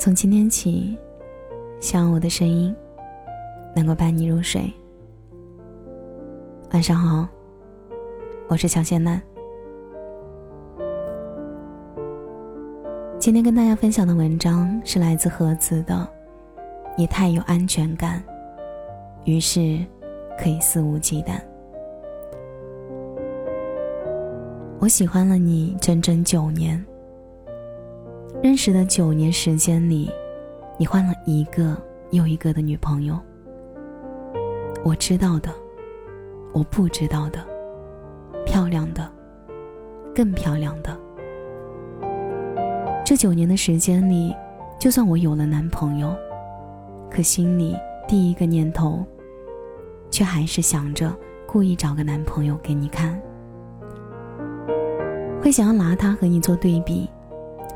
从今天起，希望我的声音能够伴你入睡。晚上好，我是小仙男。今天跟大家分享的文章是来自盒子的。你太有安全感，于是可以肆无忌惮。我喜欢了你整整九年。认识的九年时间里，你换了一个又一个的女朋友。我知道的，我不知道的，漂亮的，更漂亮的。这九年的时间里，就算我有了男朋友，可心里第一个念头，却还是想着故意找个男朋友给你看，会想要拿他和你做对比。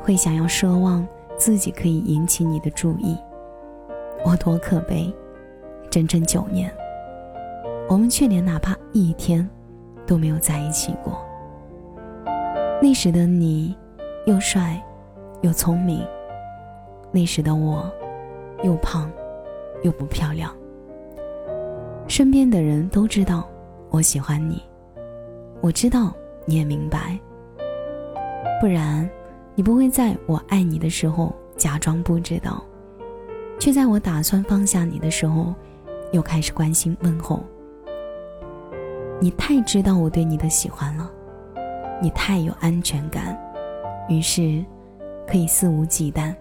会想要奢望自己可以引起你的注意，我多可悲！整整九年，我们却连哪怕一天都没有在一起过。那时的你，又帅又聪明；那时的我，又胖又不漂亮。身边的人都知道我喜欢你，我知道你也明白，不然。你不会在我爱你的时候假装不知道，却在我打算放下你的时候，又开始关心问候。你太知道我对你的喜欢了，你太有安全感，于是可以肆无忌惮。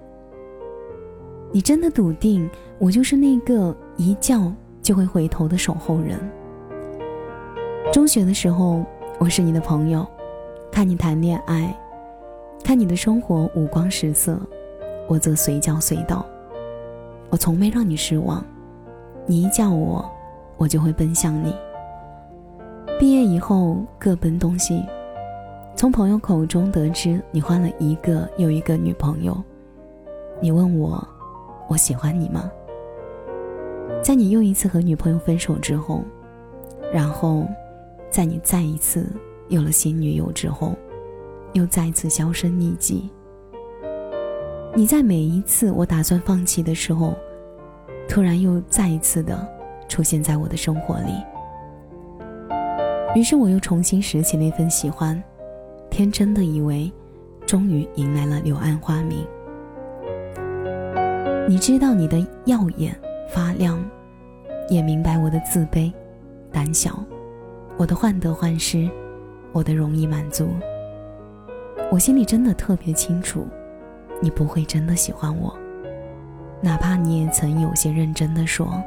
你真的笃定我就是那个一叫就会回头的守候人。中学的时候，我是你的朋友，看你谈恋爱。看你的生活五光十色，我则随叫随到。我从没让你失望，你一叫我，我就会奔向你。毕业以后各奔东西，从朋友口中得知你换了一个又一个女朋友。你问我，我喜欢你吗？在你又一次和女朋友分手之后，然后，在你再一次有了新女友之后。又再次销声匿迹。你在每一次我打算放弃的时候，突然又再一次的出现在我的生活里。于是我又重新拾起那份喜欢，天真的以为，终于迎来了柳暗花明。你知道你的耀眼发亮，也明白我的自卑、胆小，我的患得患失，我的容易满足。我心里真的特别清楚，你不会真的喜欢我，哪怕你也曾有些认真的说，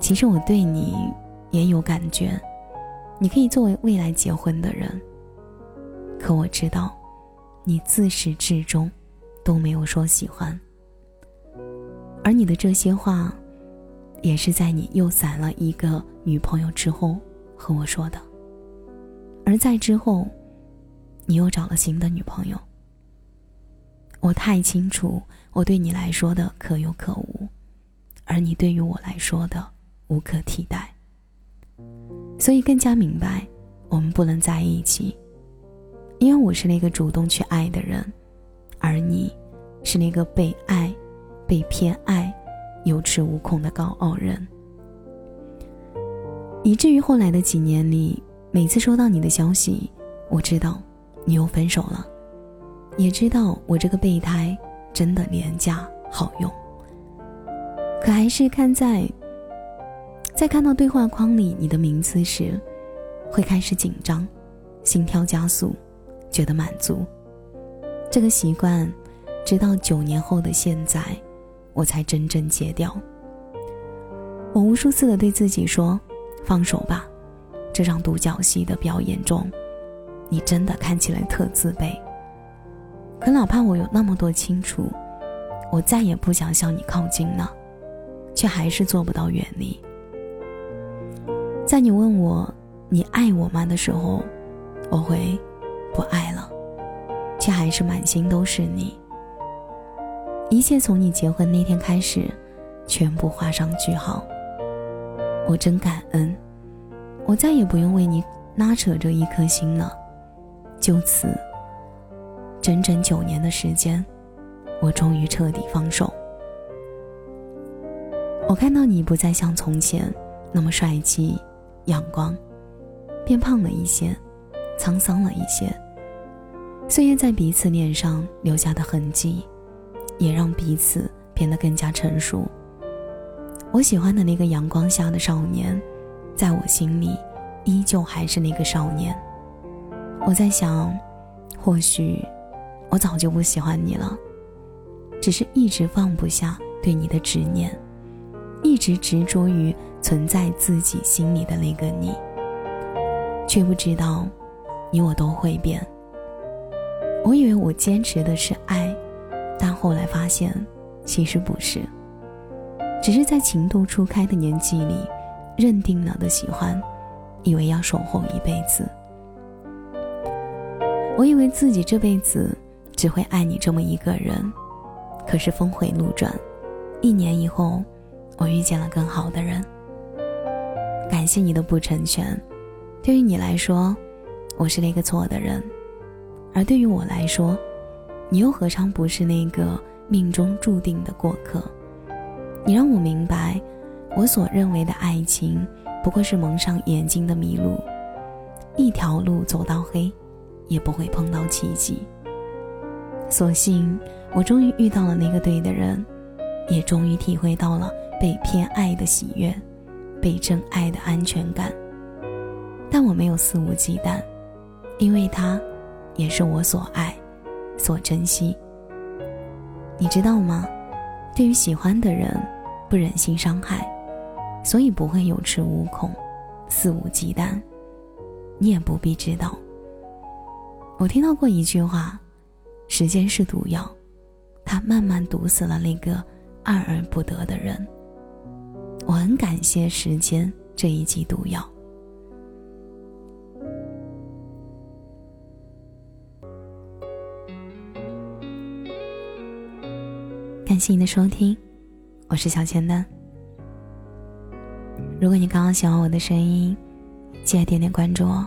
其实我对你也有感觉，你可以作为未来结婚的人。可我知道，你自始至终都没有说喜欢，而你的这些话，也是在你又攒了一个女朋友之后和我说的，而在之后。你又找了新的女朋友。我太清楚我对你来说的可有可无，而你对于我来说的无可替代。所以更加明白我们不能在一起，因为我是那个主动去爱的人，而你是那个被爱、被偏爱、有恃无恐的高傲人。以至于后来的几年里，每次收到你的消息，我知道。你又分手了，也知道我这个备胎真的廉价好用，可还是看在，在看到对话框里你的名字时，会开始紧张，心跳加速，觉得满足。这个习惯，直到九年后的现在，我才真正戒掉。我无数次的对自己说：“放手吧，这场独角戏的表演中。”你真的看起来特自卑，可哪怕我有那么多清楚，我再也不想向你靠近了，却还是做不到远离。在你问我你爱我吗的时候，我会不爱了，却还是满心都是你。一切从你结婚那天开始，全部画上句号。我真感恩，我再也不用为你拉扯着一颗心了。就此，整整九年的时间，我终于彻底放手。我看到你不再像从前那么帅气、阳光，变胖了一些，沧桑了一些。岁月在彼此脸上留下的痕迹，也让彼此变得更加成熟。我喜欢的那个阳光下的少年，在我心里，依旧还是那个少年。我在想，或许我早就不喜欢你了，只是一直放不下对你的执念。一直执着于存在自己心里的那个你，却不知道，你我都会变。我以为我坚持的是爱，但后来发现，其实不是。只是在情窦初开的年纪里，认定了的喜欢，以为要守候一辈子。我以为自己这辈子只会爱你这么一个人，可是峰回路转，一年以后。我遇见了更好的人。感谢你的不成全，对于你来说，我是那个错的人；而对于我来说，你又何尝不是那个命中注定的过客？你让我明白，我所认为的爱情，不过是蒙上眼睛的迷路，一条路走到黑，也不会碰到奇迹。所幸，我终于遇到了那个对的人，也终于体会到了。被偏爱的喜悦，被真爱的安全感。但我没有肆无忌惮，因为他，也是我所爱，所珍惜。你知道吗？对于喜欢的人，不忍心伤害，所以不会有恃无恐，肆无忌惮。你也不必知道。我听到过一句话：时间是毒药，它慢慢毒死了那个爱而不得的人。我很感谢时间这一剂毒药。感谢你的收听，我是小千丹。如果你刚刚喜欢我的声音，记得点点关注哦。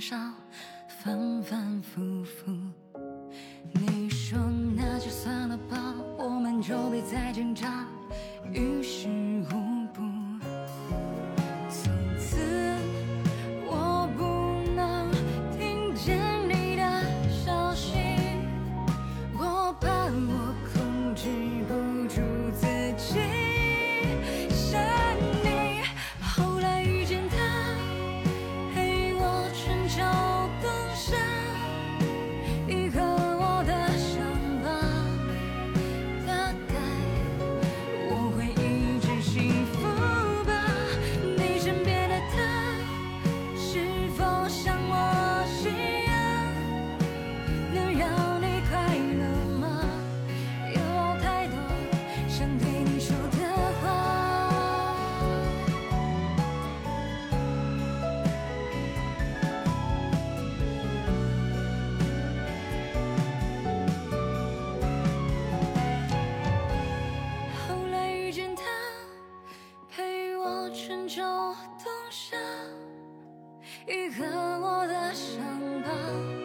少，反反复复。你说那就算了吧，我们就别再挣扎，于事无就冬夏愈合我的伤疤。